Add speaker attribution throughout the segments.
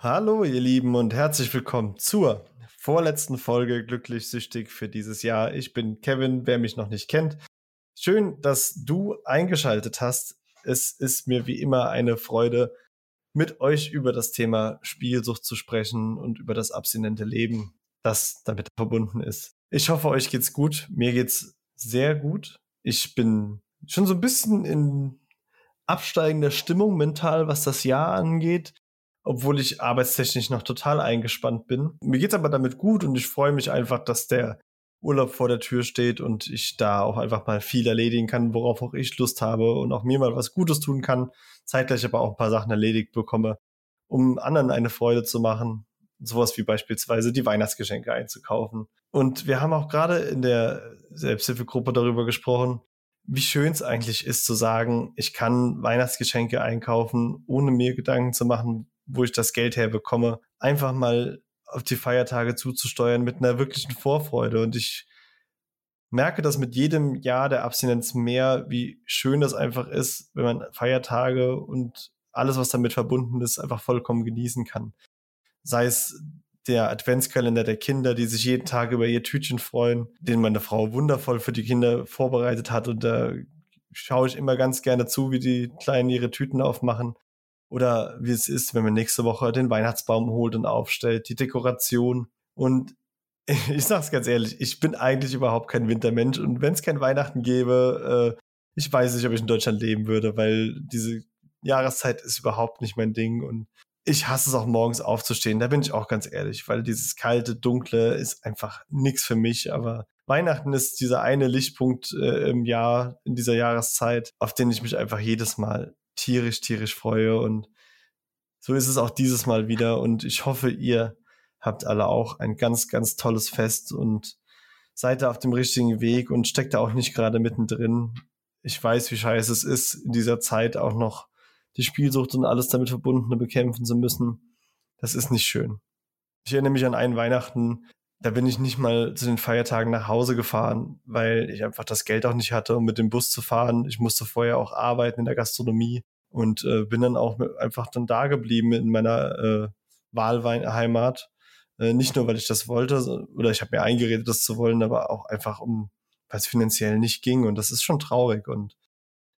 Speaker 1: Hallo, ihr Lieben, und herzlich willkommen zur vorletzten Folge Glücklich Süchtig für dieses Jahr. Ich bin Kevin, wer mich noch nicht kennt. Schön, dass du eingeschaltet hast. Es ist mir wie immer eine Freude, mit euch über das Thema Spielsucht zu sprechen und über das abstinente Leben, das damit verbunden ist. Ich hoffe, euch geht's gut. Mir geht's sehr gut. Ich bin schon so ein bisschen in absteigender Stimmung mental, was das Jahr angeht obwohl ich arbeitstechnisch noch total eingespannt bin. Mir geht's aber damit gut und ich freue mich einfach, dass der Urlaub vor der Tür steht und ich da auch einfach mal viel erledigen kann, worauf auch ich Lust habe und auch mir mal was Gutes tun kann, zeitgleich aber auch ein paar Sachen erledigt bekomme, um anderen eine Freude zu machen. Sowas wie beispielsweise die Weihnachtsgeschenke einzukaufen. Und wir haben auch gerade in der Selbsthilfegruppe darüber gesprochen, wie schön es eigentlich ist zu sagen, ich kann Weihnachtsgeschenke einkaufen, ohne mir Gedanken zu machen, wo ich das Geld herbekomme, einfach mal auf die Feiertage zuzusteuern mit einer wirklichen Vorfreude. Und ich merke das mit jedem Jahr der Abstinenz mehr, wie schön das einfach ist, wenn man Feiertage und alles, was damit verbunden ist, einfach vollkommen genießen kann. Sei es der Adventskalender der Kinder, die sich jeden Tag über ihr Tütchen freuen, den meine Frau wundervoll für die Kinder vorbereitet hat. Und da schaue ich immer ganz gerne zu, wie die Kleinen ihre Tüten aufmachen. Oder wie es ist, wenn man nächste Woche den Weihnachtsbaum holt und aufstellt, die Dekoration. Und ich sag's ganz ehrlich, ich bin eigentlich überhaupt kein Wintermensch. Und wenn es kein Weihnachten gäbe, äh, ich weiß nicht, ob ich in Deutschland leben würde, weil diese Jahreszeit ist überhaupt nicht mein Ding. Und ich hasse es auch morgens aufzustehen, da bin ich auch ganz ehrlich, weil dieses kalte, dunkle ist einfach nichts für mich. Aber Weihnachten ist dieser eine Lichtpunkt äh, im Jahr, in dieser Jahreszeit, auf den ich mich einfach jedes Mal tierisch, tierisch freue. Und so ist es auch dieses Mal wieder. Und ich hoffe, ihr habt alle auch ein ganz, ganz tolles Fest und seid da auf dem richtigen Weg und steckt da auch nicht gerade mittendrin. Ich weiß, wie scheiße es ist, in dieser Zeit auch noch die Spielsucht und alles damit verbundene bekämpfen zu müssen. Das ist nicht schön. Ich erinnere mich an einen Weihnachten, da bin ich nicht mal zu den Feiertagen nach Hause gefahren, weil ich einfach das Geld auch nicht hatte, um mit dem Bus zu fahren. Ich musste vorher auch arbeiten in der Gastronomie und äh, bin dann auch mit, einfach dann da geblieben in meiner äh, Wahlheimat. Äh, nicht nur, weil ich das wollte, oder ich habe mir eingeredet, das zu wollen, aber auch einfach um, weil es finanziell nicht ging. Und das ist schon traurig. Und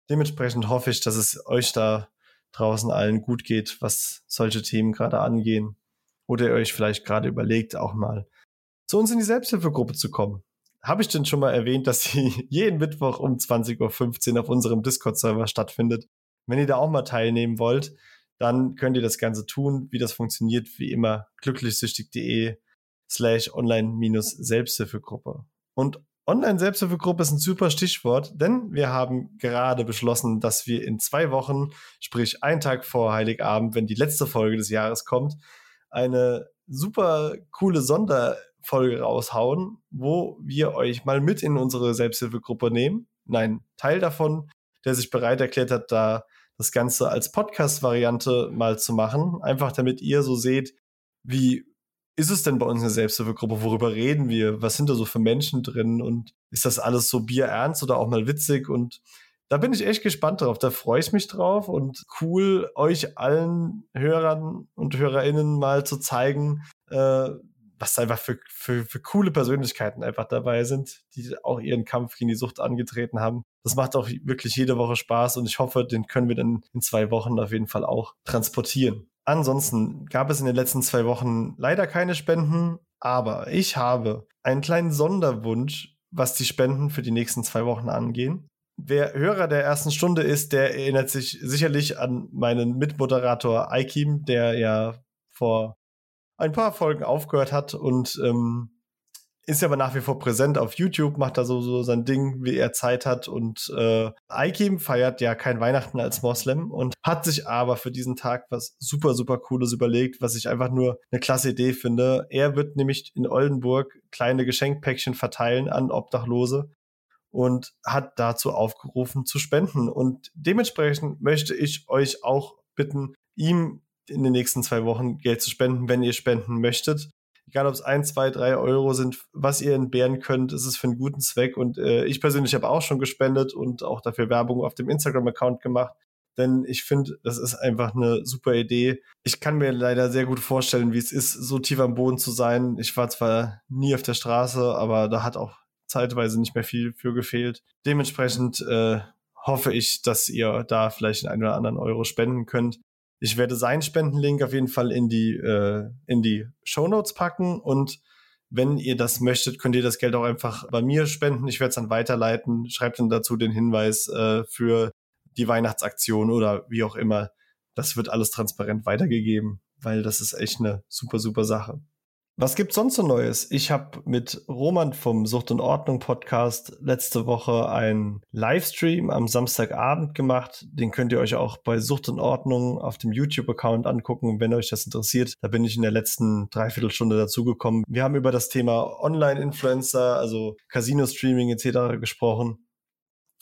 Speaker 1: dementsprechend hoffe ich, dass es euch da draußen allen gut geht, was solche Themen gerade angehen. Oder ihr euch vielleicht gerade überlegt, auch mal zu uns in die Selbsthilfegruppe zu kommen. Habe ich denn schon mal erwähnt, dass sie jeden Mittwoch um 20.15 Uhr auf unserem Discord-Server stattfindet? Wenn ihr da auch mal teilnehmen wollt, dann könnt ihr das Ganze tun. Wie das funktioniert, wie immer, glücklichsüchtig.de slash online-selbsthilfegruppe. Und Online-Selbsthilfegruppe ist ein super Stichwort, denn wir haben gerade beschlossen, dass wir in zwei Wochen, sprich einen Tag vor Heiligabend, wenn die letzte Folge des Jahres kommt, eine super coole Sonderfolge raushauen, wo wir euch mal mit in unsere Selbsthilfegruppe nehmen. Nein, Teil davon, der sich bereit erklärt hat, da das Ganze als Podcast-Variante mal zu machen. Einfach damit ihr so seht, wie ist es denn bei uns in der Selbsthilfegruppe? Worüber reden wir? Was sind da so für Menschen drin? Und ist das alles so bierernst oder auch mal witzig? Und da bin ich echt gespannt drauf. Da freue ich mich drauf und cool, euch allen Hörern und Hörerinnen mal zu zeigen, äh, was einfach für, für, für coole Persönlichkeiten einfach dabei sind, die auch ihren Kampf gegen die Sucht angetreten haben. Das macht auch wirklich jede Woche Spaß und ich hoffe, den können wir dann in zwei Wochen auf jeden Fall auch transportieren. Ansonsten gab es in den letzten zwei Wochen leider keine Spenden, aber ich habe einen kleinen Sonderwunsch, was die Spenden für die nächsten zwei Wochen angehen. Wer Hörer der ersten Stunde ist, der erinnert sich sicherlich an meinen Mitmoderator Aikim, der ja vor ein paar Folgen aufgehört hat und ähm, ist aber nach wie vor präsent auf YouTube, macht da so, so sein Ding, wie er Zeit hat. Und äh, Aikim feiert ja kein Weihnachten als Moslem und hat sich aber für diesen Tag was super, super Cooles überlegt, was ich einfach nur eine klasse Idee finde. Er wird nämlich in Oldenburg kleine Geschenkpäckchen verteilen an Obdachlose und hat dazu aufgerufen zu spenden. Und dementsprechend möchte ich euch auch bitten, ihm in den nächsten zwei Wochen Geld zu spenden, wenn ihr spenden möchtet. Egal, ob es ein, zwei, drei Euro sind, was ihr entbehren könnt, ist es für einen guten Zweck. Und äh, ich persönlich habe auch schon gespendet und auch dafür Werbung auf dem Instagram-Account gemacht. denn ich finde, das ist einfach eine super Idee. Ich kann mir leider sehr gut vorstellen, wie es ist, so tief am Boden zu sein. Ich war zwar nie auf der Straße, aber da hat auch zeitweise nicht mehr viel für gefehlt. Dementsprechend äh, hoffe ich, dass ihr da vielleicht einen oder anderen Euro spenden könnt. Ich werde seinen Spendenlink auf jeden Fall in die, äh, in die Show Notes packen und wenn ihr das möchtet, könnt ihr das Geld auch einfach bei mir spenden. Ich werde es dann weiterleiten. Schreibt dann dazu den Hinweis äh, für die Weihnachtsaktion oder wie auch immer. Das wird alles transparent weitergegeben, weil das ist echt eine super, super Sache. Was gibt's sonst so Neues? Ich habe mit Roman vom Sucht und Ordnung Podcast letzte Woche einen Livestream am Samstagabend gemacht. Den könnt ihr euch auch bei Sucht und Ordnung auf dem YouTube-Account angucken, wenn euch das interessiert. Da bin ich in der letzten Dreiviertelstunde dazugekommen. Wir haben über das Thema Online-Influencer, also Casino-Streaming etc. gesprochen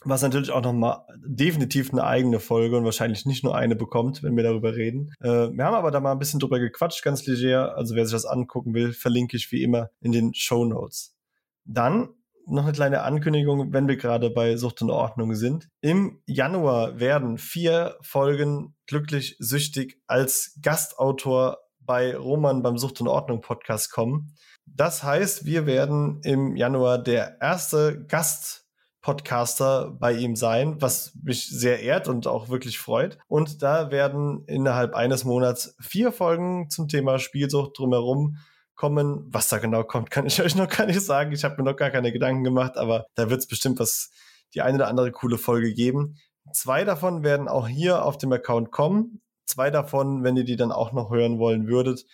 Speaker 1: was natürlich auch nochmal definitiv eine eigene Folge und wahrscheinlich nicht nur eine bekommt, wenn wir darüber reden. Äh, wir haben aber da mal ein bisschen drüber gequatscht, ganz leger. Also wer sich das angucken will, verlinke ich wie immer in den Show Notes. Dann noch eine kleine Ankündigung, wenn wir gerade bei Sucht und Ordnung sind. Im Januar werden vier Folgen glücklich süchtig als Gastautor bei Roman beim Sucht und Ordnung Podcast kommen. Das heißt, wir werden im Januar der erste Gast Podcaster bei ihm sein, was mich sehr ehrt und auch wirklich freut. Und da werden innerhalb eines Monats vier Folgen zum Thema Spielsucht drumherum kommen. Was da genau kommt, kann ich euch noch gar nicht sagen. Ich habe mir noch gar keine Gedanken gemacht, aber da wird es bestimmt was, die eine oder andere coole Folge geben. Zwei davon werden auch hier auf dem Account kommen. Zwei davon, wenn ihr die dann auch noch hören wollen würdet,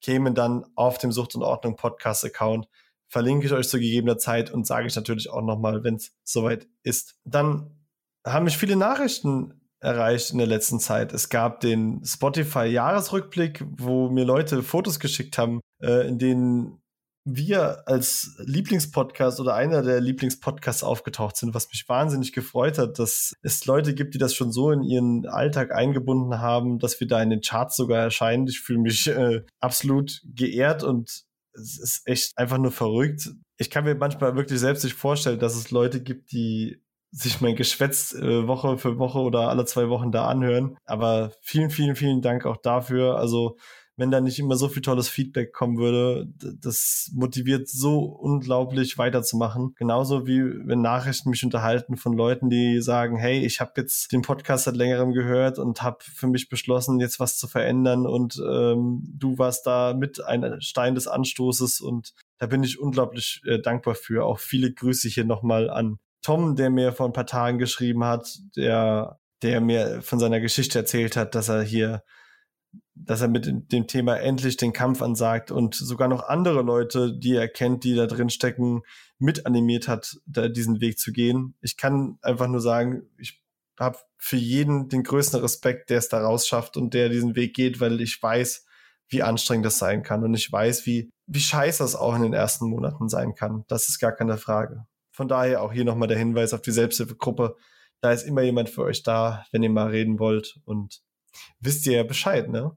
Speaker 1: kämen dann auf dem Sucht und Ordnung Podcast Account verlinke ich euch zu gegebener Zeit und sage ich natürlich auch nochmal, wenn es soweit ist. Dann haben mich viele Nachrichten erreicht in der letzten Zeit. Es gab den Spotify-Jahresrückblick, wo mir Leute Fotos geschickt haben, äh, in denen wir als Lieblingspodcast oder einer der Lieblingspodcasts aufgetaucht sind, was mich wahnsinnig gefreut hat, dass es Leute gibt, die das schon so in ihren Alltag eingebunden haben, dass wir da in den Charts sogar erscheinen. Ich fühle mich äh, absolut geehrt und es ist echt einfach nur verrückt. Ich kann mir manchmal wirklich selbst nicht vorstellen, dass es Leute gibt, die sich mein Geschwätz äh, Woche für Woche oder alle zwei Wochen da anhören. Aber vielen, vielen, vielen Dank auch dafür. Also wenn da nicht immer so viel tolles Feedback kommen würde. Das motiviert so unglaublich weiterzumachen. Genauso wie wenn Nachrichten mich unterhalten von Leuten, die sagen, hey, ich habe jetzt den Podcast seit längerem gehört und habe für mich beschlossen, jetzt was zu verändern und ähm, du warst da mit ein Stein des Anstoßes und da bin ich unglaublich äh, dankbar für. Auch viele Grüße hier nochmal an Tom, der mir vor ein paar Tagen geschrieben hat, der der mir von seiner Geschichte erzählt hat, dass er hier dass er mit dem Thema endlich den Kampf ansagt und sogar noch andere Leute, die er kennt, die da drin stecken, mit animiert hat, da diesen Weg zu gehen. Ich kann einfach nur sagen, ich habe für jeden den größten Respekt, der es da rausschafft und der diesen Weg geht, weil ich weiß, wie anstrengend das sein kann und ich weiß, wie, wie scheiße das auch in den ersten Monaten sein kann. Das ist gar keine Frage. Von daher auch hier nochmal der Hinweis auf die Selbsthilfegruppe. Da ist immer jemand für euch da, wenn ihr mal reden wollt und wisst ihr ja Bescheid, ne?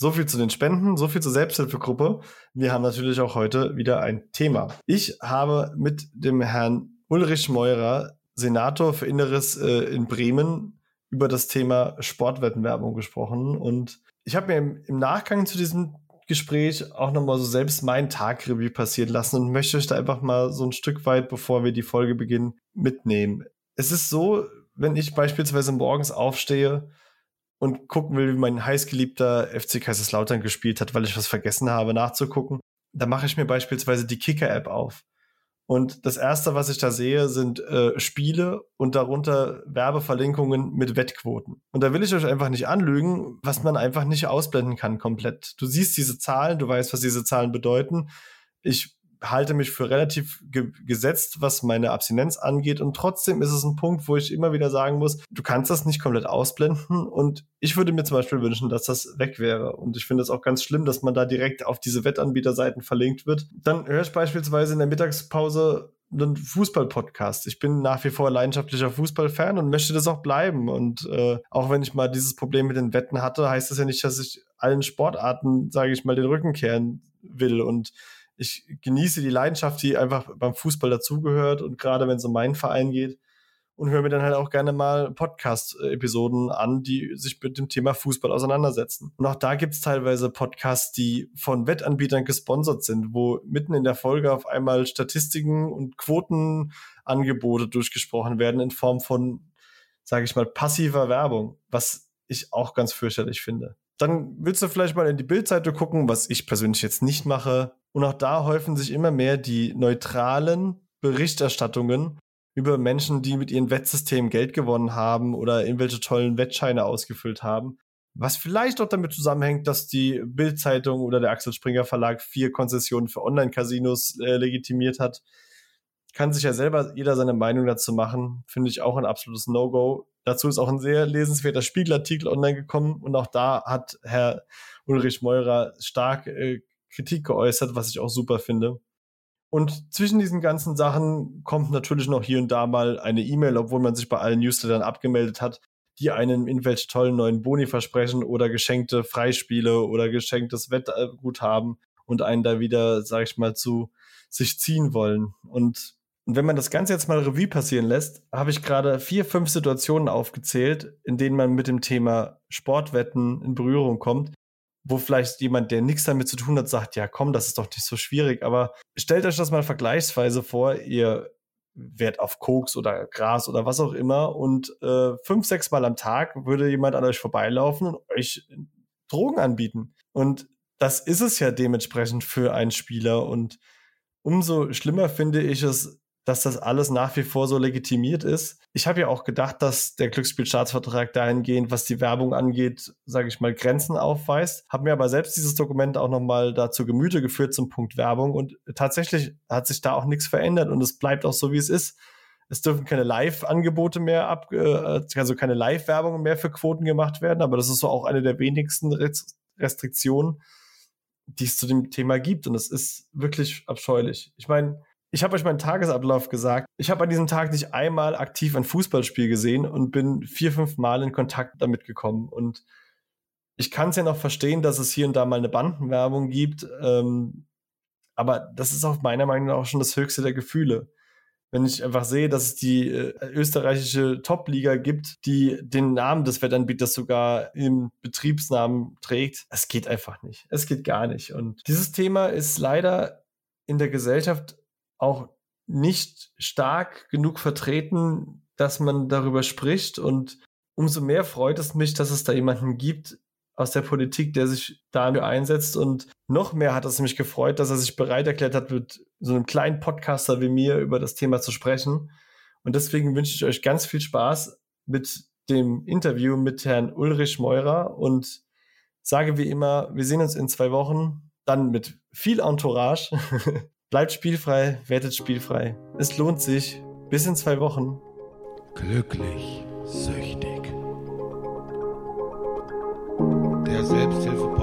Speaker 1: So viel zu den Spenden, so viel zur Selbsthilfegruppe. Wir haben natürlich auch heute wieder ein Thema. Ich habe mit dem Herrn Ulrich Meurer, Senator für Inneres äh, in Bremen, über das Thema Sportwettenwerbung gesprochen. Und ich habe mir im, im Nachgang zu diesem Gespräch auch nochmal so selbst mein Tagrevue passieren lassen und möchte euch da einfach mal so ein Stück weit, bevor wir die Folge beginnen, mitnehmen. Es ist so, wenn ich beispielsweise morgens aufstehe und gucken will, wie mein heißgeliebter FC Kaiserslautern gespielt hat, weil ich was vergessen habe nachzugucken, da mache ich mir beispielsweise die Kicker-App auf. Und das erste, was ich da sehe, sind äh, Spiele und darunter Werbeverlinkungen mit Wettquoten. Und da will ich euch einfach nicht anlügen, was man einfach nicht ausblenden kann komplett. Du siehst diese Zahlen, du weißt, was diese Zahlen bedeuten. Ich halte mich für relativ ge gesetzt, was meine Abstinenz angeht. Und trotzdem ist es ein Punkt, wo ich immer wieder sagen muss, du kannst das nicht komplett ausblenden. Und ich würde mir zum Beispiel wünschen, dass das weg wäre. Und ich finde es auch ganz schlimm, dass man da direkt auf diese Wettanbieterseiten verlinkt wird. Dann höre ich beispielsweise in der Mittagspause einen Fußball-Podcast. Ich bin nach wie vor leidenschaftlicher Fußballfan und möchte das auch bleiben. Und äh, auch wenn ich mal dieses Problem mit den Wetten hatte, heißt das ja nicht, dass ich allen Sportarten, sage ich mal, den Rücken kehren will. Und ich genieße die Leidenschaft, die einfach beim Fußball dazugehört und gerade wenn es um meinen Verein geht. und höre mir dann halt auch gerne mal Podcast-Episoden an, die sich mit dem Thema Fußball auseinandersetzen. Und auch da gibt es teilweise Podcasts, die von Wettanbietern gesponsert sind, wo mitten in der Folge auf einmal Statistiken und Quotenangebote durchgesprochen werden in Form von, sage ich mal, passiver Werbung, was ich auch ganz fürchterlich finde. Dann willst du vielleicht mal in die Bildseite gucken, was ich persönlich jetzt nicht mache. Und auch da häufen sich immer mehr die neutralen Berichterstattungen über Menschen, die mit ihren Wettsystemen Geld gewonnen haben oder irgendwelche tollen Wettscheine ausgefüllt haben. Was vielleicht auch damit zusammenhängt, dass die Bild-Zeitung oder der Axel Springer Verlag vier Konzessionen für Online-Casinos äh, legitimiert hat. Kann sich ja selber jeder seine Meinung dazu machen. Finde ich auch ein absolutes No-Go. Dazu ist auch ein sehr lesenswerter Spiegelartikel online gekommen und auch da hat Herr Ulrich Meurer stark äh, Kritik geäußert, was ich auch super finde. Und zwischen diesen ganzen Sachen kommt natürlich noch hier und da mal eine E-Mail, obwohl man sich bei allen Newslettern abgemeldet hat, die einen irgendwelche tollen neuen Boni versprechen oder geschenkte Freispiele oder geschenktes Wettguthaben und einen da wieder, sag ich mal, zu sich ziehen wollen. Und, und wenn man das Ganze jetzt mal Revue passieren lässt, habe ich gerade vier, fünf Situationen aufgezählt, in denen man mit dem Thema Sportwetten in Berührung kommt, wo vielleicht jemand, der nichts damit zu tun hat, sagt, ja komm, das ist doch nicht so schwierig. Aber stellt euch das mal vergleichsweise vor, ihr werdet auf Koks oder Gras oder was auch immer und äh, fünf, sechs Mal am Tag würde jemand an euch vorbeilaufen und euch Drogen anbieten. Und das ist es ja dementsprechend für einen Spieler. Und umso schlimmer finde ich es, dass das alles nach wie vor so legitimiert ist. Ich habe ja auch gedacht, dass der Glücksspielstaatsvertrag dahingehend, was die Werbung angeht, sage ich mal, Grenzen aufweist. Habe mir aber selbst dieses Dokument auch nochmal dazu Gemüte geführt zum Punkt Werbung und tatsächlich hat sich da auch nichts verändert und es bleibt auch so, wie es ist. Es dürfen keine Live-Angebote mehr ab, äh, also keine Live-Werbung mehr für Quoten gemacht werden, aber das ist so auch eine der wenigsten Restriktionen, die es zu dem Thema gibt und es ist wirklich abscheulich. Ich meine, ich habe euch meinen Tagesablauf gesagt. Ich habe an diesem Tag nicht einmal aktiv ein Fußballspiel gesehen und bin vier, fünf Mal in Kontakt damit gekommen. Und ich kann es ja noch verstehen, dass es hier und da mal eine Bandenwerbung gibt. Ähm, aber das ist auch meiner Meinung nach auch schon das höchste der Gefühle. Wenn ich einfach sehe, dass es die äh, österreichische Top-Liga gibt, die den Namen des Wettanbieters sogar im Betriebsnamen trägt, es geht einfach nicht. Es geht gar nicht. Und dieses Thema ist leider in der Gesellschaft auch nicht stark genug vertreten, dass man darüber spricht. Und umso mehr freut es mich, dass es da jemanden gibt aus der Politik, der sich dafür einsetzt. Und noch mehr hat es mich gefreut, dass er sich bereit erklärt hat, mit so einem kleinen Podcaster wie mir über das Thema zu sprechen. Und deswegen wünsche ich euch ganz viel Spaß mit dem Interview mit Herrn Ulrich Meurer und sage wie immer, wir sehen uns in zwei Wochen, dann mit viel Entourage. Bleibt spielfrei, werdet spielfrei. Es lohnt sich. Bis in zwei Wochen.
Speaker 2: Glücklich, süchtig. Der Selbsthilfe-Podcast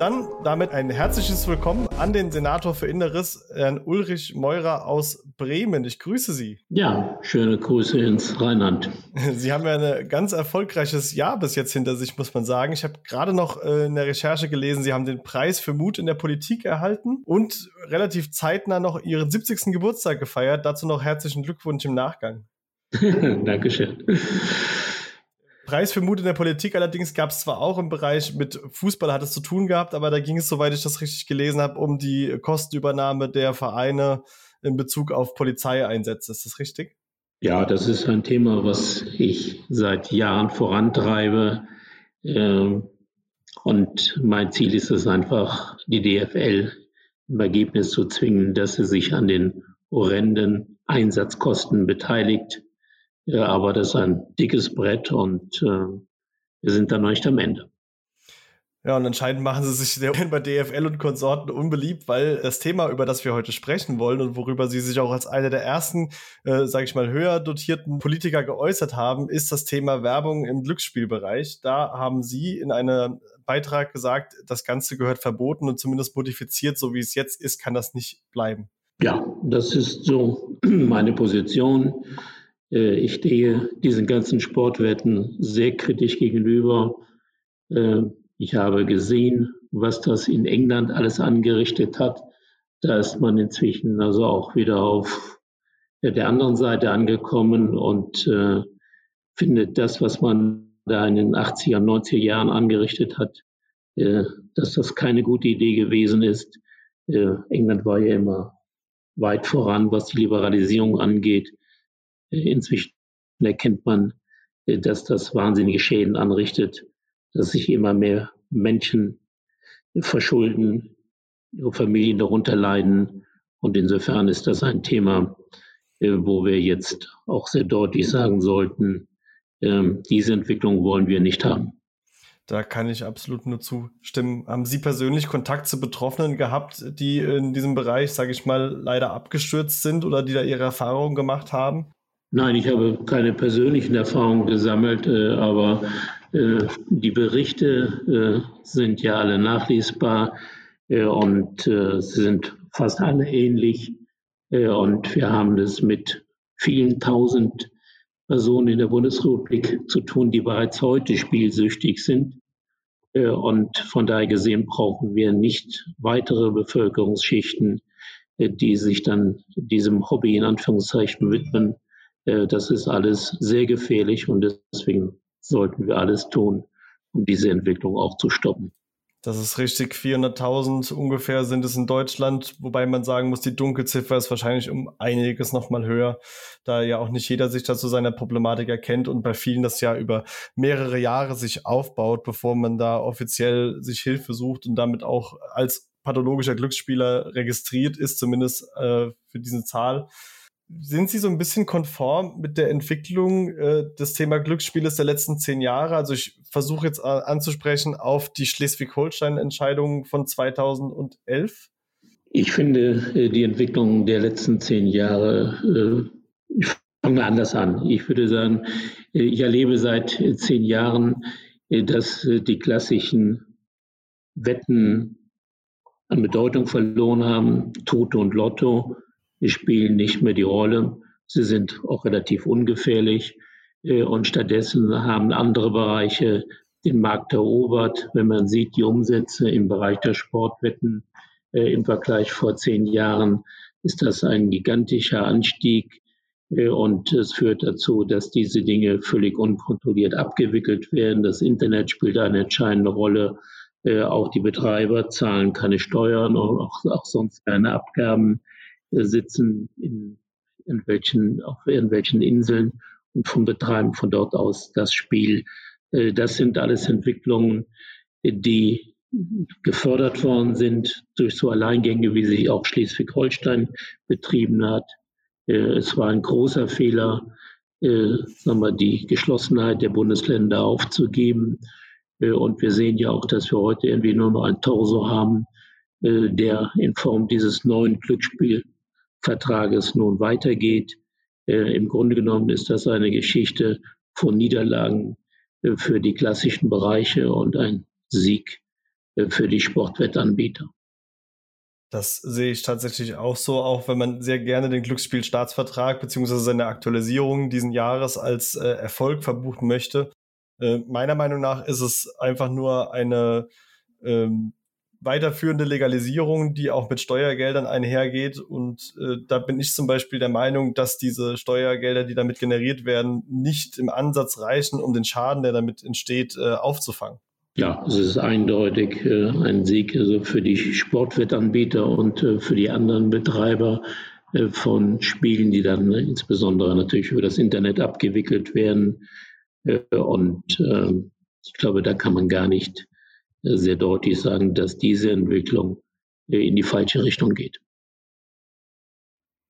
Speaker 1: Dann damit ein herzliches Willkommen an den Senator für Inneres, Herrn Ulrich Meurer aus Bremen. Ich grüße Sie.
Speaker 3: Ja, schöne Grüße ins Rheinland.
Speaker 1: Sie haben ja ein ganz erfolgreiches Jahr bis jetzt hinter sich, muss man sagen. Ich habe gerade noch äh, in der Recherche gelesen, Sie haben den Preis für Mut in der Politik erhalten und relativ zeitnah noch Ihren 70. Geburtstag gefeiert. Dazu noch herzlichen Glückwunsch im Nachgang.
Speaker 3: Dankeschön.
Speaker 1: Preis für Mut in der Politik allerdings gab es zwar auch im Bereich mit Fußball hat es zu tun gehabt, aber da ging es, soweit ich das richtig gelesen habe, um die Kostenübernahme der Vereine in Bezug auf Polizeieinsätze. Ist das richtig?
Speaker 3: Ja, das ist ein Thema, was ich seit Jahren vorantreibe. Ähm, und mein Ziel ist es einfach, die DFL im Ergebnis zu zwingen, dass sie sich an den horrenden Einsatzkosten beteiligt. Ja, aber das ist ein dickes Brett und äh, wir sind da noch nicht am Ende.
Speaker 1: Ja, und anscheinend machen sie sich bei DFL und Konsorten unbeliebt, weil das Thema, über das wir heute sprechen wollen und worüber sie sich auch als einer der ersten, äh, sage ich mal, höher dotierten Politiker geäußert haben, ist das Thema Werbung im Glücksspielbereich. Da haben sie in einem Beitrag gesagt, das Ganze gehört verboten und zumindest modifiziert, so wie es jetzt ist, kann das nicht bleiben.
Speaker 3: Ja, das ist so meine Position. Äh, ich stehe diesen ganzen Sportwetten sehr kritisch gegenüber. Äh, ich habe gesehen, was das in England alles angerichtet hat, Da ist man inzwischen also auch wieder auf der anderen Seite angekommen und äh, findet das, was man da in den 80er, 90er Jahren angerichtet hat, äh, dass das keine gute Idee gewesen ist. Äh, England war ja immer weit voran, was die Liberalisierung angeht. Inzwischen erkennt man, äh, dass das wahnsinnige Schäden anrichtet, dass sich immer mehr Menschen verschulden, ihre Familien darunter leiden. Und insofern ist das ein Thema, äh, wo wir jetzt auch sehr deutlich sagen sollten, ähm, diese Entwicklung wollen wir nicht haben.
Speaker 1: Da kann ich absolut nur zustimmen. Haben Sie persönlich Kontakt zu Betroffenen gehabt, die in diesem Bereich, sage ich mal, leider abgestürzt sind oder die da ihre Erfahrungen gemacht haben?
Speaker 3: Nein, ich habe keine persönlichen Erfahrungen gesammelt, äh, aber äh, die Berichte äh, sind ja alle nachlesbar und sie sind fast alle ähnlich. Und wir haben es mit vielen tausend Personen in der Bundesrepublik zu tun, die bereits heute spielsüchtig sind. Und von daher gesehen brauchen wir nicht weitere Bevölkerungsschichten, die sich dann diesem Hobby in Anführungszeichen widmen. Das ist alles sehr gefährlich und deswegen sollten wir alles tun, um diese Entwicklung auch zu stoppen.
Speaker 1: Das ist richtig. 400.000 ungefähr sind es in Deutschland, wobei man sagen muss, die Dunkelziffer ist wahrscheinlich um einiges nochmal höher, da ja auch nicht jeder sich dazu seiner Problematik erkennt und bei vielen das ja über mehrere Jahre sich aufbaut, bevor man da offiziell sich Hilfe sucht und damit auch als pathologischer Glücksspieler registriert ist, zumindest äh, für diese Zahl sind Sie so ein bisschen konform mit der Entwicklung äh, des Thema Glücksspieles der letzten zehn Jahre? Also ich versuche jetzt äh, anzusprechen auf die Schleswig-Holstein-Entscheidung von 2011.
Speaker 3: Ich finde äh, die Entwicklung der letzten zehn Jahre, äh, ich fange anders an. Ich würde sagen, äh, ich erlebe seit zehn Jahren, dass die klassischen Wetten an Bedeutung verloren haben, Toto und Lotto die spielen nicht mehr die Rolle. Sie sind auch relativ ungefährlich. Äh, und stattdessen haben andere Bereiche den Markt erobert. Wenn man sieht, die Umsätze im Bereich der Sportwetten äh, im Vergleich vor zehn Jahren, ist das ein gigantischer Anstieg. Äh, und es führt dazu, dass diese Dinge völlig unkontrolliert abgewickelt werden. Das Internet spielt eine entscheidende Rolle. Auch die Betreiber zahlen keine Steuern und auch, auch sonst keine Abgaben sitzen in irgendwelchen, auf irgendwelchen Inseln und vom Betreiben von dort aus das Spiel. Äh, das sind alles Entwicklungen, die gefördert worden sind durch so Alleingänge, wie sie auch Schleswig-Holstein betrieben hat. Äh, es war ein großer Fehler, äh, sagen die Geschlossenheit der Bundesländer aufzugeben. Und wir sehen ja auch, dass wir heute irgendwie nur noch ein Torso haben, der in Form dieses neuen Glücksspiel Vertrages nun weitergeht. Äh, Im Grunde genommen ist das eine Geschichte von Niederlagen äh, für die klassischen Bereiche und ein Sieg äh, für die Sportwettanbieter.
Speaker 1: Das sehe ich tatsächlich auch so, auch wenn man sehr gerne den Glücksspielstaatsvertrag beziehungsweise seine Aktualisierung diesen Jahres als Erfolg verbuchen möchte. Meiner Meinung nach ist es einfach nur eine ähm, weiterführende Legalisierung, die auch mit Steuergeldern einhergeht. Und äh, da bin ich zum Beispiel der Meinung, dass diese Steuergelder, die damit generiert werden, nicht im Ansatz reichen, um den Schaden, der damit entsteht, äh, aufzufangen.
Speaker 3: Ja, es ist eindeutig äh, ein Sieg also für die Sportwettanbieter und äh, für die anderen Betreiber äh, von Spielen, die dann äh, insbesondere natürlich über das Internet abgewickelt werden. Und äh, ich glaube, da kann man gar nicht sehr deutlich sagen, dass diese Entwicklung äh, in die falsche Richtung geht.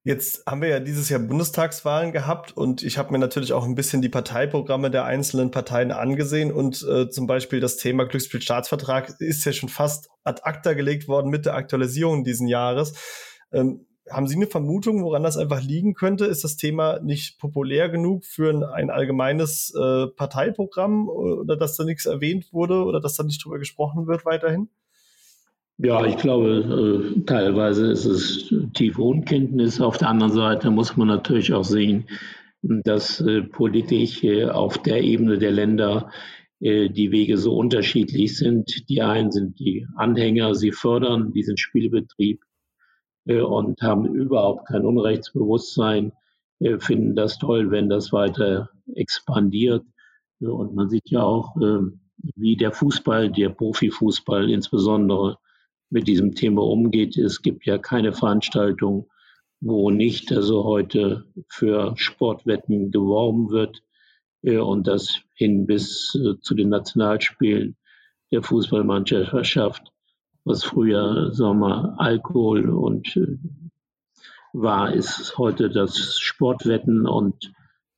Speaker 1: Jetzt haben wir ja dieses Jahr Bundestagswahlen gehabt und ich habe mir natürlich auch ein bisschen die Parteiprogramme der einzelnen Parteien angesehen und äh, zum Beispiel das Thema Glücksspielstaatsvertrag ist ja schon fast ad acta gelegt worden mit der Aktualisierung diesen Jahres. Ähm, haben Sie eine Vermutung, woran das einfach liegen könnte? Ist das Thema nicht populär genug für ein, ein allgemeines äh, Parteiprogramm oder dass da nichts erwähnt wurde oder dass da nicht drüber gesprochen wird weiterhin?
Speaker 3: Ja, ich glaube, äh, teilweise ist es tiefe Unkenntnis. Auf der anderen Seite muss man natürlich auch sehen, dass äh, politisch äh, auf der Ebene der Länder äh, die Wege so unterschiedlich sind. Die einen sind die Anhänger, sie fördern diesen Spielbetrieb und haben überhaupt kein Unrechtsbewusstsein, finden das toll, wenn das weiter expandiert. Und man sieht ja auch, ähm, wie der Fußball, der Profifußball insbesondere mit diesem Thema umgeht. Es gibt ja keine Veranstaltung, wo nicht also heute für Sportwetten geworben wird äh, und das hin bis äh, zu den Nationalspielen der Fußballmannschaft, was früher wir, Alkohol und äh, war, ist heute das Sportwetten und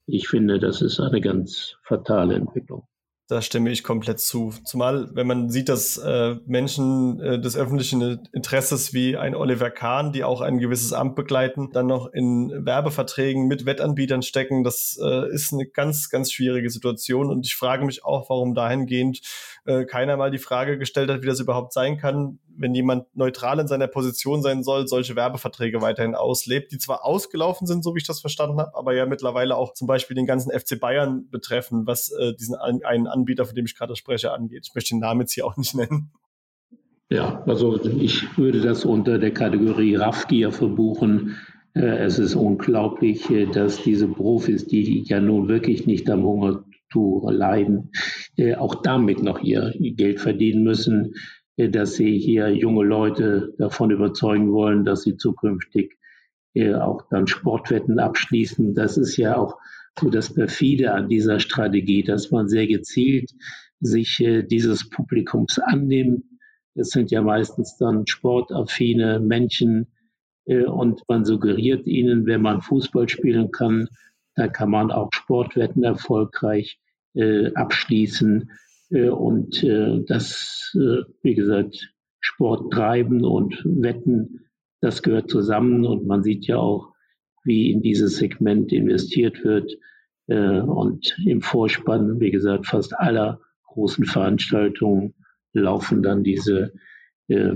Speaker 3: ich finde, das ist eine ganz fatale Entwicklung.
Speaker 1: Da stimme ich komplett zu. Zumal, wenn man sieht, dass äh, Menschen äh, des öffentlichen Interesses wie ein Oliver Kahn, die auch ein gewisses Amt begleiten, dann noch in Werbeverträgen mit Wettanbietern stecken, das äh, ist eine ganz, ganz schwierige Situation. Und ich frage mich auch, warum dahingehend äh, keiner mal die Frage gestellt hat, wie das überhaupt sein kann, wenn jemand neutral in seiner Position sein soll, solche Werbeverträge weiterhin auslebt, die zwar ausgelaufen sind, so wie ich das verstanden habe, aber ja mittlerweile auch zum Beispiel den ganzen FC Bayern betreffen, was äh, diesen einen Anbieter, von dem ich gerade spreche, angeht. Ich möchte den Namen jetzt hier auch nicht nennen.
Speaker 3: Ja, also ich würde das unter der Kategorie Raffgier verbuchen. Äh, es ist unglaublich, äh, dass diese Profis, die ja nun wirklich nicht am Hungertuch leiden, äh, auch damit noch ihr Geld verdienen müssen, dass sie hier junge Leute davon überzeugen wollen, dass sie zukünftig auch dann Sportwetten abschließen. Das ist ja auch so das Perfide an dieser Strategie, dass man sehr gezielt sich äh, dieses Publikums annimmt. Es sind ja meistens dann sportaffine Menschen äh, und man suggeriert ihnen, wenn man Fußball spielen kann, da kann man auch Sportwetten erfolgreich äh, abschließen und das, wie gesagt, Sport treiben und wetten, das gehört zusammen und man sieht ja auch, wie in dieses Segment investiert wird. Äh, und im Vorspann, wie gesagt, fast aller großen Veranstaltungen laufen dann diese äh,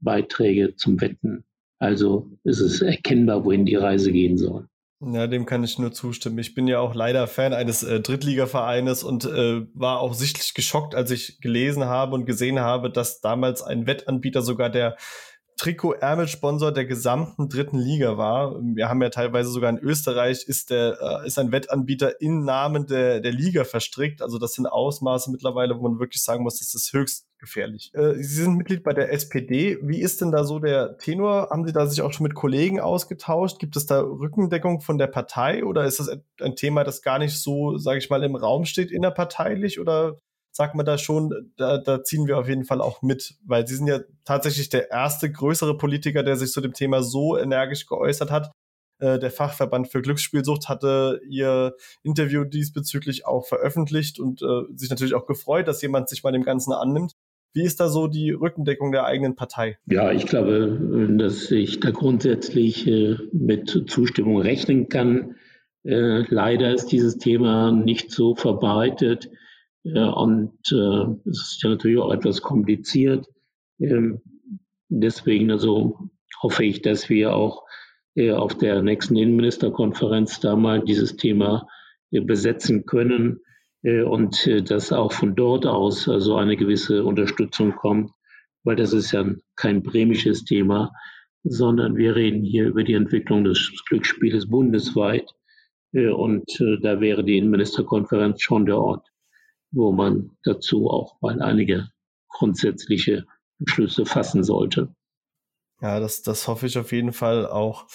Speaker 3: Beiträge zum Wetten. Also ist es erkennbar, wohin die Reise gehen soll.
Speaker 1: Ja, dem kann ich nur zustimmen. Ich bin ja auch leider Fan eines äh, Drittligavereines und äh, war auch sichtlich geschockt, als ich gelesen habe und gesehen habe, dass damals ein Wettanbieter sogar der Trikot-Ärmelsponsor der gesamten dritten Liga war. Wir haben ja teilweise sogar in Österreich ist der äh, ist ein Wettanbieter im Namen der der Liga verstrickt. Also das sind Ausmaße mittlerweile, wo man wirklich sagen muss, das ist höchst gefährlich. Äh, Sie sind Mitglied bei der SPD. Wie ist denn da so der Tenor? Haben Sie da sich auch schon mit Kollegen ausgetauscht? Gibt es da Rückendeckung von der Partei oder ist das ein Thema, das gar nicht so, sage ich mal, im Raum steht innerparteilich oder sagt man da schon, da, da ziehen wir auf jeden Fall auch mit, weil sie sind ja tatsächlich der erste größere Politiker, der sich zu dem Thema so energisch geäußert hat. Äh, der Fachverband für Glücksspielsucht hatte ihr Interview diesbezüglich auch veröffentlicht und äh, sich natürlich auch gefreut, dass jemand sich mal dem Ganzen annimmt. Wie ist da so die Rückendeckung der eigenen Partei?
Speaker 3: Ja, ich glaube, dass ich da grundsätzlich äh, mit Zustimmung rechnen kann. Äh, leider ist dieses Thema nicht so verbreitet ja, und äh, es ist ja natürlich auch etwas kompliziert. Ähm, deswegen also hoffe ich, dass wir auch äh, auf der nächsten Innenministerkonferenz da mal dieses Thema äh, besetzen können äh, und äh, dass auch von dort aus also eine gewisse Unterstützung kommt, weil das ist ja kein bremisches Thema, sondern wir reden hier über die Entwicklung des Glücksspieles bundesweit. Äh, und äh, da wäre die Innenministerkonferenz schon der Ort, wo man dazu auch mal einige grundsätzliche Beschlüsse fassen sollte.
Speaker 1: Ja, das, das hoffe ich auf jeden Fall auch.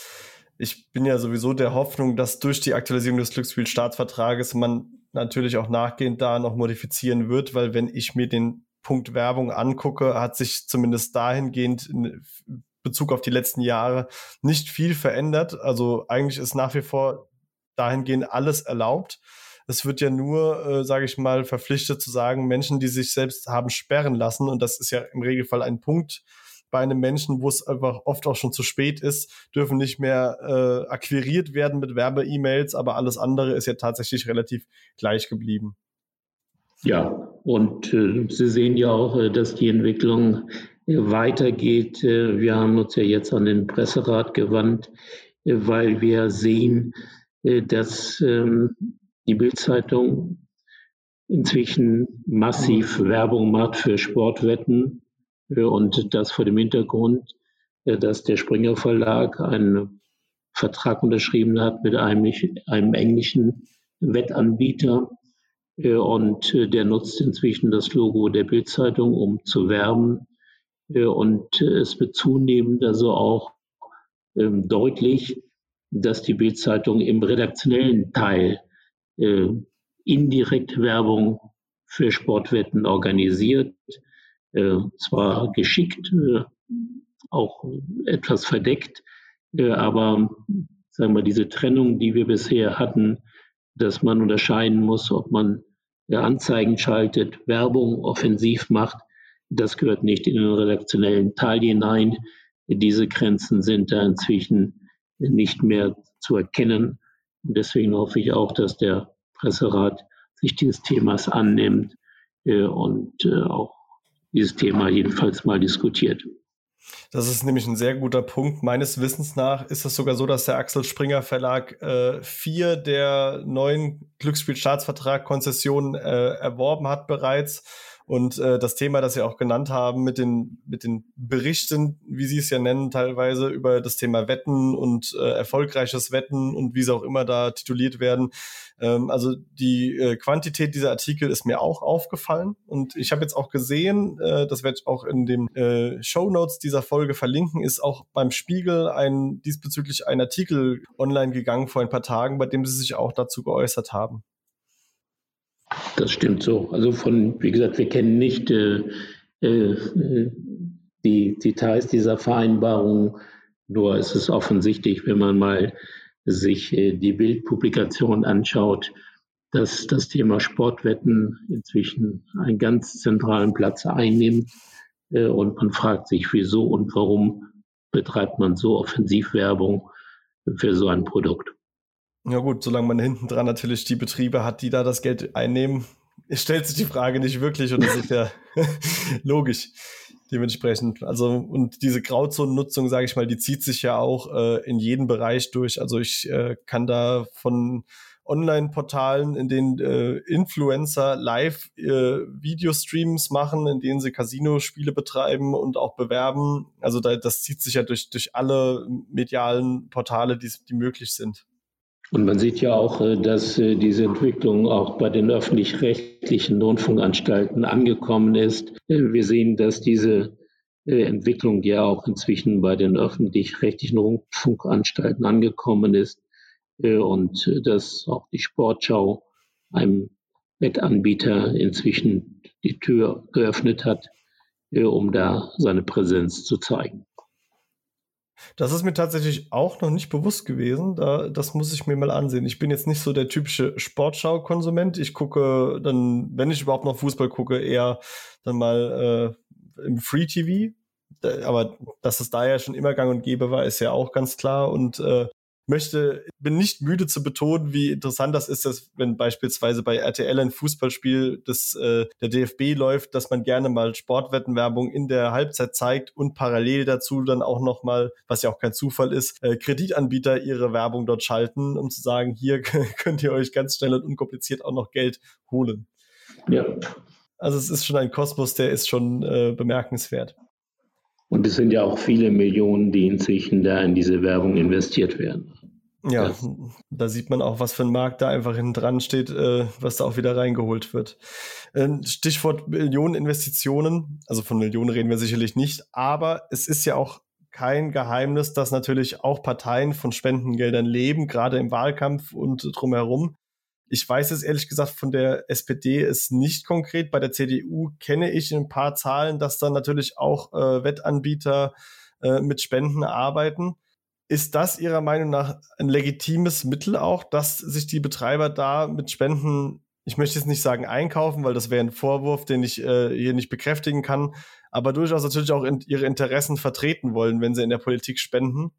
Speaker 1: Ich bin ja sowieso der Hoffnung, dass durch die Aktualisierung des Glücksspielstaatsvertrages man natürlich auch nachgehend da noch modifizieren wird, weil wenn ich mir den Punkt Werbung angucke, hat sich zumindest dahingehend in Bezug auf die letzten Jahre nicht viel verändert. Also eigentlich ist nach wie vor dahingehend alles erlaubt. Es wird ja nur, äh, sage ich mal, verpflichtet zu sagen, Menschen, die sich selbst haben sperren lassen, und das ist ja im Regelfall ein Punkt bei einem Menschen, wo es einfach oft auch schon zu spät ist, dürfen nicht mehr äh, akquiriert werden mit Werbe-E-Mails, aber alles andere ist ja tatsächlich relativ gleich geblieben.
Speaker 3: Ja, und äh, Sie sehen ja auch, äh, dass die Entwicklung äh, weitergeht. Äh, wir haben uns ja jetzt an den Presserat gewandt, weil wir sehen, dass ähm, die Bildzeitung inzwischen massiv Werbung macht für Sportwetten und das vor dem Hintergrund, dass der Springer Verlag einen Vertrag unterschrieben hat mit einem, einem englischen Wettanbieter. Und der nutzt inzwischen das Logo der Bildzeitung, um zu werben. Und es wird zunehmend also auch ähm, deutlich, dass die Bildzeitung im redaktionellen Teil äh, indirekt Werbung für Sportwetten organisiert, äh, zwar geschickt, äh, auch etwas verdeckt, äh, aber sagen wir, diese Trennung, die wir bisher hatten, dass man unterscheiden muss, ob man Anzeigen schaltet, Werbung offensiv macht, das gehört nicht in den redaktionellen Teil hinein. Diese Grenzen sind da inzwischen nicht mehr zu erkennen. Und deswegen hoffe ich auch, dass der Presserat sich dieses Themas annimmt äh, und äh, auch dieses Thema jedenfalls mal diskutiert.
Speaker 1: Das ist nämlich ein sehr guter Punkt. Meines Wissens nach ist es sogar so, dass der Axel Springer Verlag äh, vier der neuen Glücksspielstaatsvertrag-Konzessionen äh, erworben hat bereits und äh, das Thema, das Sie auch genannt haben, mit den, mit den Berichten, wie Sie es ja nennen, teilweise über das Thema Wetten und äh, erfolgreiches Wetten und wie sie auch immer da tituliert werden. Ähm, also die äh, Quantität dieser Artikel ist mir auch aufgefallen. Und ich habe jetzt auch gesehen, äh, das werde ich auch in den äh, Show Notes dieser Folge verlinken, ist auch beim Spiegel ein diesbezüglich ein Artikel online gegangen vor ein paar Tagen, bei dem sie sich auch dazu geäußert haben.
Speaker 3: Das stimmt so. Also von, wie gesagt, wir kennen nicht äh, äh, die Details dieser Vereinbarung, nur ist es offensichtlich, wenn man mal sich äh, die Bildpublikation anschaut, dass das Thema Sportwetten inzwischen einen ganz zentralen Platz einnimmt. Äh, und man fragt sich, wieso und warum betreibt man so offensiv Werbung für so ein Produkt.
Speaker 1: Ja gut, solange man hinten dran natürlich die Betriebe hat, die da das Geld einnehmen, stellt sich die Frage nicht wirklich und das ist ja logisch dementsprechend. Also und diese Grauzonennutzung, sage ich mal, die zieht sich ja auch äh, in jeden Bereich durch. Also ich äh, kann da von Online-Portalen, in denen äh, Influencer live äh, Videostreams machen, in denen sie Casino-Spiele betreiben und auch bewerben. Also da, das zieht sich ja durch, durch alle medialen Portale, die, die möglich sind.
Speaker 3: Und man sieht ja auch, äh, dass äh, diese Entwicklung auch bei den öffentlich-rechtlichen Rundfunkanstalten angekommen ist. Äh, wir sehen, dass diese Entwicklung ja auch inzwischen bei den öffentlich-rechtlichen Rundfunkanstalten angekommen ist und dass auch die Sportschau einem Wettanbieter inzwischen die Tür geöffnet hat, um da seine Präsenz zu zeigen.
Speaker 1: Das ist mir tatsächlich auch noch nicht bewusst gewesen. Da, das muss ich mir mal ansehen. Ich bin jetzt nicht so der typische Sportschau-Konsument. Ich gucke dann, wenn ich überhaupt noch Fußball gucke, eher dann mal äh, im Free TV. Aber dass es da ja schon immer gang und gäbe war, ist ja auch ganz klar. Und äh, möchte, bin nicht müde zu betonen, wie interessant das ist, dass wenn beispielsweise bei RTL ein Fußballspiel des äh, der DFB läuft, dass man gerne mal Sportwettenwerbung in der Halbzeit zeigt und parallel dazu dann auch noch mal, was ja auch kein Zufall ist, äh, Kreditanbieter ihre Werbung dort schalten, um zu sagen, hier könnt ihr euch ganz schnell und unkompliziert auch noch Geld holen. Ja. Also es ist schon ein Kosmos, der ist schon äh, bemerkenswert.
Speaker 3: Und es sind ja auch viele Millionen, die inzwischen da in diese Werbung investiert werden.
Speaker 1: Ja, da sieht man auch, was für ein Markt da einfach hinten dran steht, äh, was da auch wieder reingeholt wird. Äh, Stichwort Millioneninvestitionen, also von Millionen reden wir sicherlich nicht, aber es ist ja auch kein Geheimnis, dass natürlich auch Parteien von Spendengeldern leben, gerade im Wahlkampf und drumherum. Ich weiß es ehrlich gesagt von der SPD ist nicht konkret. Bei der CDU kenne ich ein paar Zahlen, dass da natürlich auch äh, Wettanbieter äh, mit Spenden arbeiten. Ist das Ihrer Meinung nach ein legitimes Mittel auch, dass sich die Betreiber da mit Spenden, ich möchte jetzt nicht sagen einkaufen, weil das wäre ein Vorwurf, den ich äh, hier nicht bekräftigen kann, aber durchaus natürlich auch in, ihre Interessen vertreten wollen, wenn sie in der Politik spenden?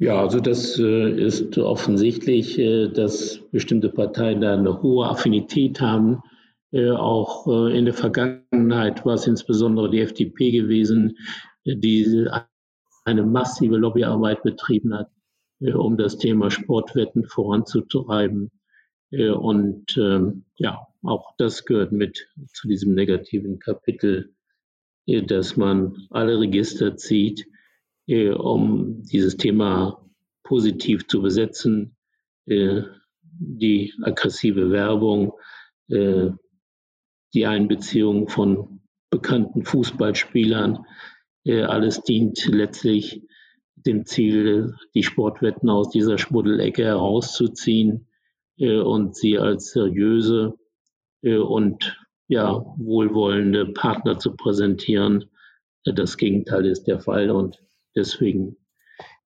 Speaker 3: Ja, also das äh, ist offensichtlich, äh, dass bestimmte Parteien da eine hohe Affinität haben. Äh, auch in der Vergangenheit war es insbesondere die FDP gewesen, die eine massive Lobbyarbeit betrieben hat, um das Thema Sportwetten voranzutreiben. Und ähm, ja, auch das gehört mit zu diesem negativen Kapitel, dass man alle Register zieht äh, um dieses Thema positiv zu besetzen. Äh, die aggressive Werbung, äh, die Einbeziehung von bekannten Fußballspielern, äh, alles dient letztlich dem Ziel, die Sportwetten aus dieser Schmuddelecke herauszuziehen äh, und sie als seriöse äh, und ja, wohlwollende Partner zu präsentieren. Das Gegenteil ist der Fall und deswegen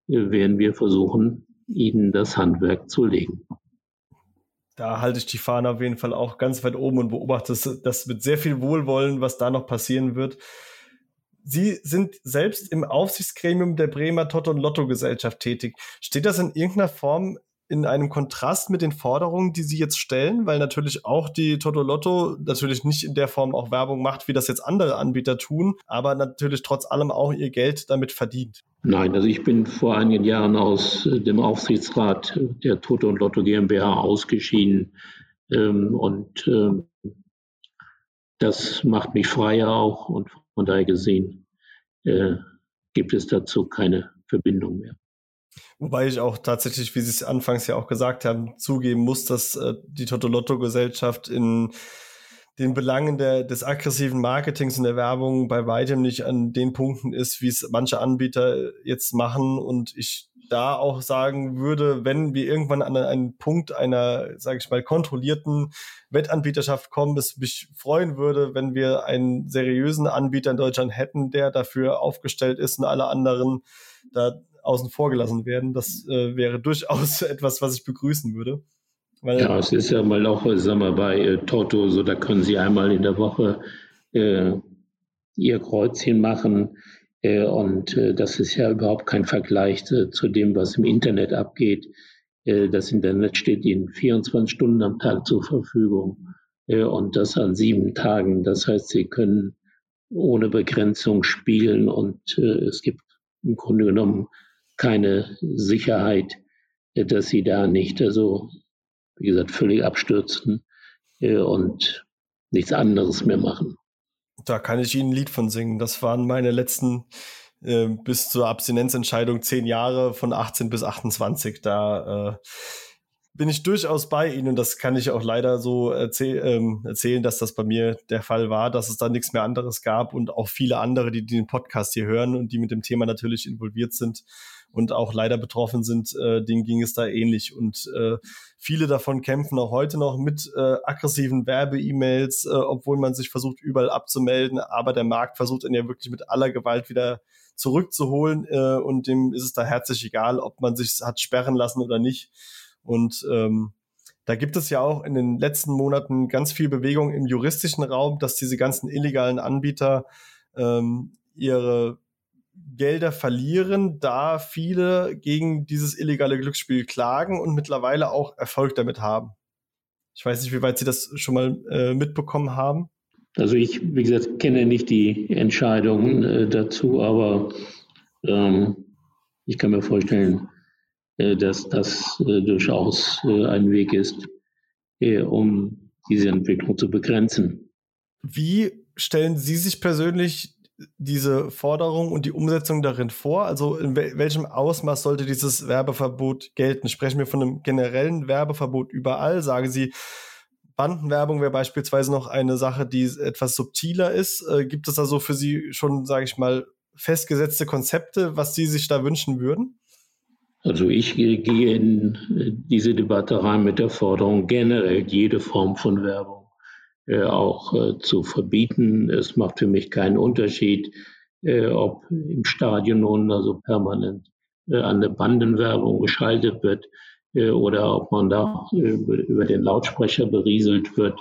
Speaker 3: äh, werden wir versuchen, ihnen das Handwerk zu legen.
Speaker 1: Da halte ich die Fahne auf jeden Fall auch ganz weit oben und beobachte das mit sehr viel Wohlwollen, was da noch passieren wird. Sie sind selbst im Aufsichtsgremium der Bremer Toto- und Lotto-Gesellschaft tätig. Steht das in irgendeiner Form in einem Kontrast mit den Forderungen, die Sie jetzt stellen, weil natürlich auch die Toto Lotto natürlich nicht in der Form auch Werbung macht, wie das jetzt andere Anbieter tun, aber natürlich trotz allem auch ihr Geld damit verdient.
Speaker 3: Nein, also ich bin vor einigen Jahren aus äh, dem Aufsichtsrat der Toto und Lotto GmbH ausgeschieden ähm, und ähm, das macht mich freier auch und von daher gesehen äh, gibt es dazu keine Verbindung mehr.
Speaker 1: Wobei ich auch tatsächlich, wie Sie es anfangs ja auch gesagt haben, zugeben muss, dass äh, die Totolotto-Gesellschaft in den Belangen der, des aggressiven Marketings und der Werbung bei weitem nicht an den Punkten ist, wie es manche Anbieter jetzt machen. Und ich da auch sagen würde, wenn wir irgendwann an einen Punkt einer, sage ich mal, kontrollierten Wettanbieterschaft kommen, es mich freuen würde, wenn wir einen seriösen Anbieter in Deutschland hätten, der dafür aufgestellt ist und alle anderen da außen vor gelassen werden. Das äh, wäre durchaus etwas, was ich begrüßen würde.
Speaker 3: Weil ja, es ist ja mal auch, sagen wir, bei äh, Toto, so da können Sie einmal in der Woche äh, Ihr Kreuzchen machen äh, und äh, das ist ja überhaupt kein Vergleich äh, zu dem, was im Internet abgeht. Das Internet steht Ihnen 24 Stunden am Tag zur Verfügung und das an sieben Tagen. Das heißt, Sie können ohne Begrenzung spielen und es gibt im Grunde genommen keine Sicherheit, dass Sie da nicht, also wie gesagt, völlig abstürzen und nichts anderes mehr machen.
Speaker 1: Da kann ich Ihnen ein Lied von singen. Das waren meine letzten äh, bis zur Abstinenzentscheidung zehn Jahre von 18 bis 28. Da äh, bin ich durchaus bei Ihnen und das kann ich auch leider so erzähl ähm, erzählen, dass das bei mir der Fall war, dass es da nichts mehr anderes gab und auch viele andere, die, die den Podcast hier hören und die mit dem Thema natürlich involviert sind, und auch leider betroffen sind, äh, denen ging es da ähnlich. Und äh, viele davon kämpfen auch heute noch mit äh, aggressiven Werbe-E-Mails, äh, obwohl man sich versucht, überall abzumelden. Aber der Markt versucht dann ja wirklich mit aller Gewalt wieder zurückzuholen äh, und dem ist es da herzlich egal, ob man sich hat sperren lassen oder nicht. Und ähm, da gibt es ja auch in den letzten Monaten ganz viel Bewegung im juristischen Raum, dass diese ganzen illegalen Anbieter ähm, ihre Gelder verlieren, da viele gegen dieses illegale Glücksspiel klagen und mittlerweile auch Erfolg damit haben. Ich weiß nicht, wie weit Sie das schon mal äh, mitbekommen haben.
Speaker 3: Also ich, wie gesagt, kenne nicht die Entscheidungen äh, dazu, aber ähm, ich kann mir vorstellen, äh, dass das äh, durchaus äh, ein Weg ist, äh, um diese Entwicklung zu begrenzen.
Speaker 1: Wie stellen Sie sich persönlich diese Forderung und die Umsetzung darin vor? Also in welchem Ausmaß sollte dieses Werbeverbot gelten? Sprechen wir von einem generellen Werbeverbot überall? Sagen Sie, Bandenwerbung wäre beispielsweise noch eine Sache, die etwas subtiler ist. Äh, gibt es da so für Sie schon, sage ich mal, festgesetzte Konzepte, was Sie sich da wünschen würden?
Speaker 3: Also ich gehe in äh, diese Debatte rein mit der Forderung, generell jede Form von Werbung auch äh, zu verbieten. Es macht für mich keinen Unterschied, äh, ob im Stadion nun also permanent an der Bandenwerbung geschaltet wird oder ob man da über den Lautsprecher berieselt wird.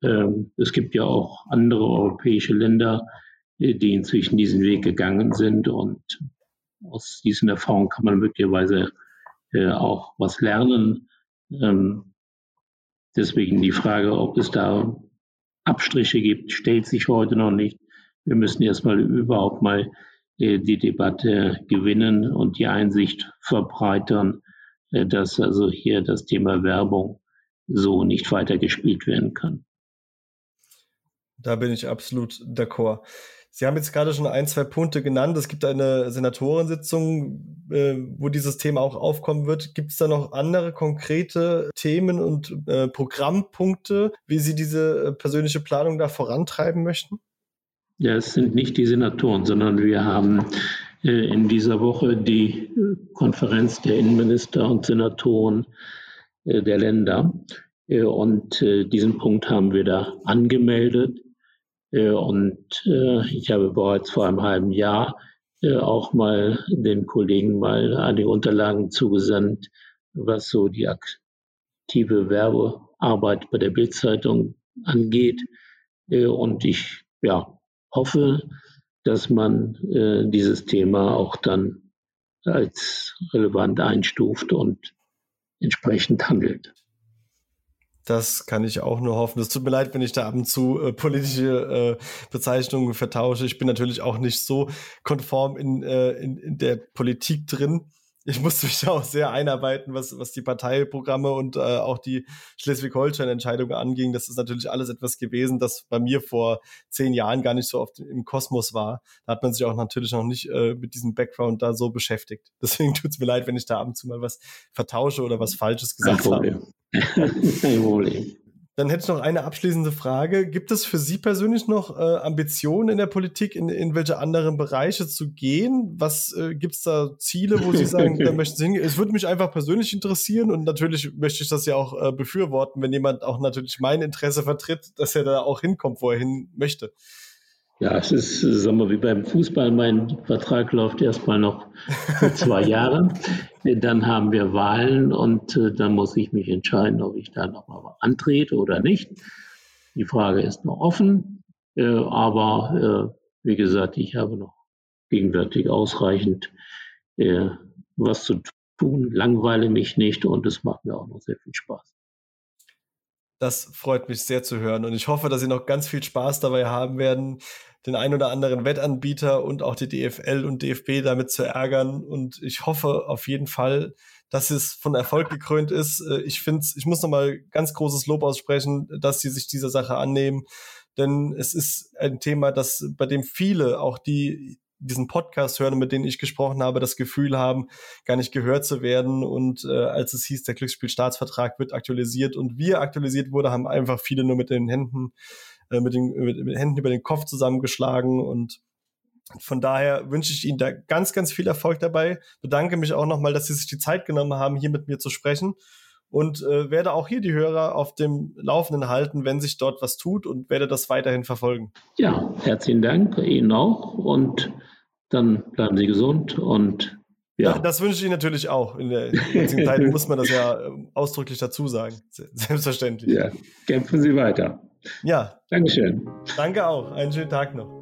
Speaker 3: Ähm, es gibt ja auch andere europäische Länder, die inzwischen diesen Weg gegangen sind und aus diesen Erfahrungen kann man möglicherweise auch was lernen. Ähm, deswegen die Frage, ob es da Abstriche gibt, stellt sich heute noch nicht. Wir müssen erstmal überhaupt mal äh, die Debatte gewinnen und die Einsicht verbreitern, äh, dass also hier das Thema Werbung so nicht weitergespielt werden kann.
Speaker 1: Da bin ich absolut d'accord. Sie haben jetzt gerade schon ein, zwei Punkte genannt. Es gibt eine Senatorensitzung, äh, wo dieses Thema auch aufkommen wird. Gibt es da noch andere konkrete Themen und äh, Programmpunkte, wie Sie diese äh, persönliche Planung da vorantreiben möchten?
Speaker 3: Ja, es sind nicht die Senatoren, sondern wir haben äh, in dieser Woche die äh, Konferenz der Innenminister und Senatoren äh, der Länder. Und diesen Punkt haben wir da angemeldet. Und ich habe bereits vor einem halben Jahr auch mal den Kollegen mal die Unterlagen zugesandt, was so die aktive Werbearbeit bei der Bildzeitung angeht. Und ich ja, hoffe, dass man äh, dieses Thema auch dann als relevant einstuft und entsprechend handelt.
Speaker 1: Das kann ich auch nur hoffen. Es tut mir leid, wenn ich da ab und zu äh, politische äh, Bezeichnungen vertausche. Ich bin natürlich auch nicht so konform in, äh, in, in der Politik drin ich musste mich auch sehr einarbeiten, was, was die Parteiprogramme und äh, auch die Schleswig-Holstein-Entscheidungen anging. Das ist natürlich alles etwas gewesen, das bei mir vor zehn Jahren gar nicht so oft im Kosmos war. Da hat man sich auch natürlich noch nicht äh, mit diesem Background da so beschäftigt. Deswegen tut es mir leid, wenn ich da ab und zu mal was vertausche oder was Falsches gesagt habe. Dann hätte ich noch eine abschließende Frage. Gibt es für Sie persönlich noch äh, Ambitionen in der Politik, in, in welche anderen Bereiche zu gehen? Was äh, gibt es da Ziele, wo Sie sagen, da möchten Sie hingehen? Es würde mich einfach persönlich interessieren und natürlich möchte ich das ja auch äh, befürworten, wenn jemand auch natürlich mein Interesse vertritt, dass er da auch hinkommt, wo er hin möchte.
Speaker 3: Ja, es ist, sagen wir, wie beim Fußball. Mein Vertrag läuft erstmal noch für zwei Jahre. Dann haben wir Wahlen und äh, dann muss ich mich entscheiden, ob ich da nochmal antrete oder nicht. Die Frage ist noch offen. Äh, aber äh, wie gesagt, ich habe noch gegenwärtig ausreichend was zu tun, langweile mich nicht und es macht mir auch noch sehr viel Spaß.
Speaker 1: Das freut mich sehr zu hören und ich hoffe, dass Sie noch ganz viel Spaß dabei haben werden, den ein oder anderen Wettanbieter und auch die DFL und DFB damit zu ärgern. Und ich hoffe auf jeden Fall, dass es von Erfolg gekrönt ist. Äh, ich finde, ich muss nochmal ganz großes Lob aussprechen, dass sie sich dieser Sache annehmen. Denn es ist ein Thema, das, bei dem viele, auch die diesen Podcast hören, mit denen ich gesprochen habe, das Gefühl haben, gar nicht gehört zu werden. Und äh, als es hieß, der Glücksspielstaatsvertrag wird aktualisiert und wie er aktualisiert wurde, haben einfach viele nur mit den Händen äh, mit, den, mit, mit Händen über den Kopf zusammengeschlagen und von daher wünsche ich Ihnen da ganz, ganz viel Erfolg dabei. Bedanke mich auch nochmal, dass Sie sich die Zeit genommen haben, hier mit mir zu sprechen und äh, werde auch hier die Hörer auf dem Laufenden halten, wenn sich dort was tut und werde das weiterhin verfolgen.
Speaker 3: Ja, herzlichen Dank Ihnen auch und dann bleiben Sie gesund und ja. ja
Speaker 1: das wünsche ich Ihnen natürlich auch. In der jetzigen Zeit muss man das ja ähm, ausdrücklich dazu sagen. Selbstverständlich.
Speaker 3: Ja, kämpfen Sie weiter.
Speaker 1: Ja.
Speaker 3: Dankeschön.
Speaker 1: Danke auch. Einen schönen Tag noch.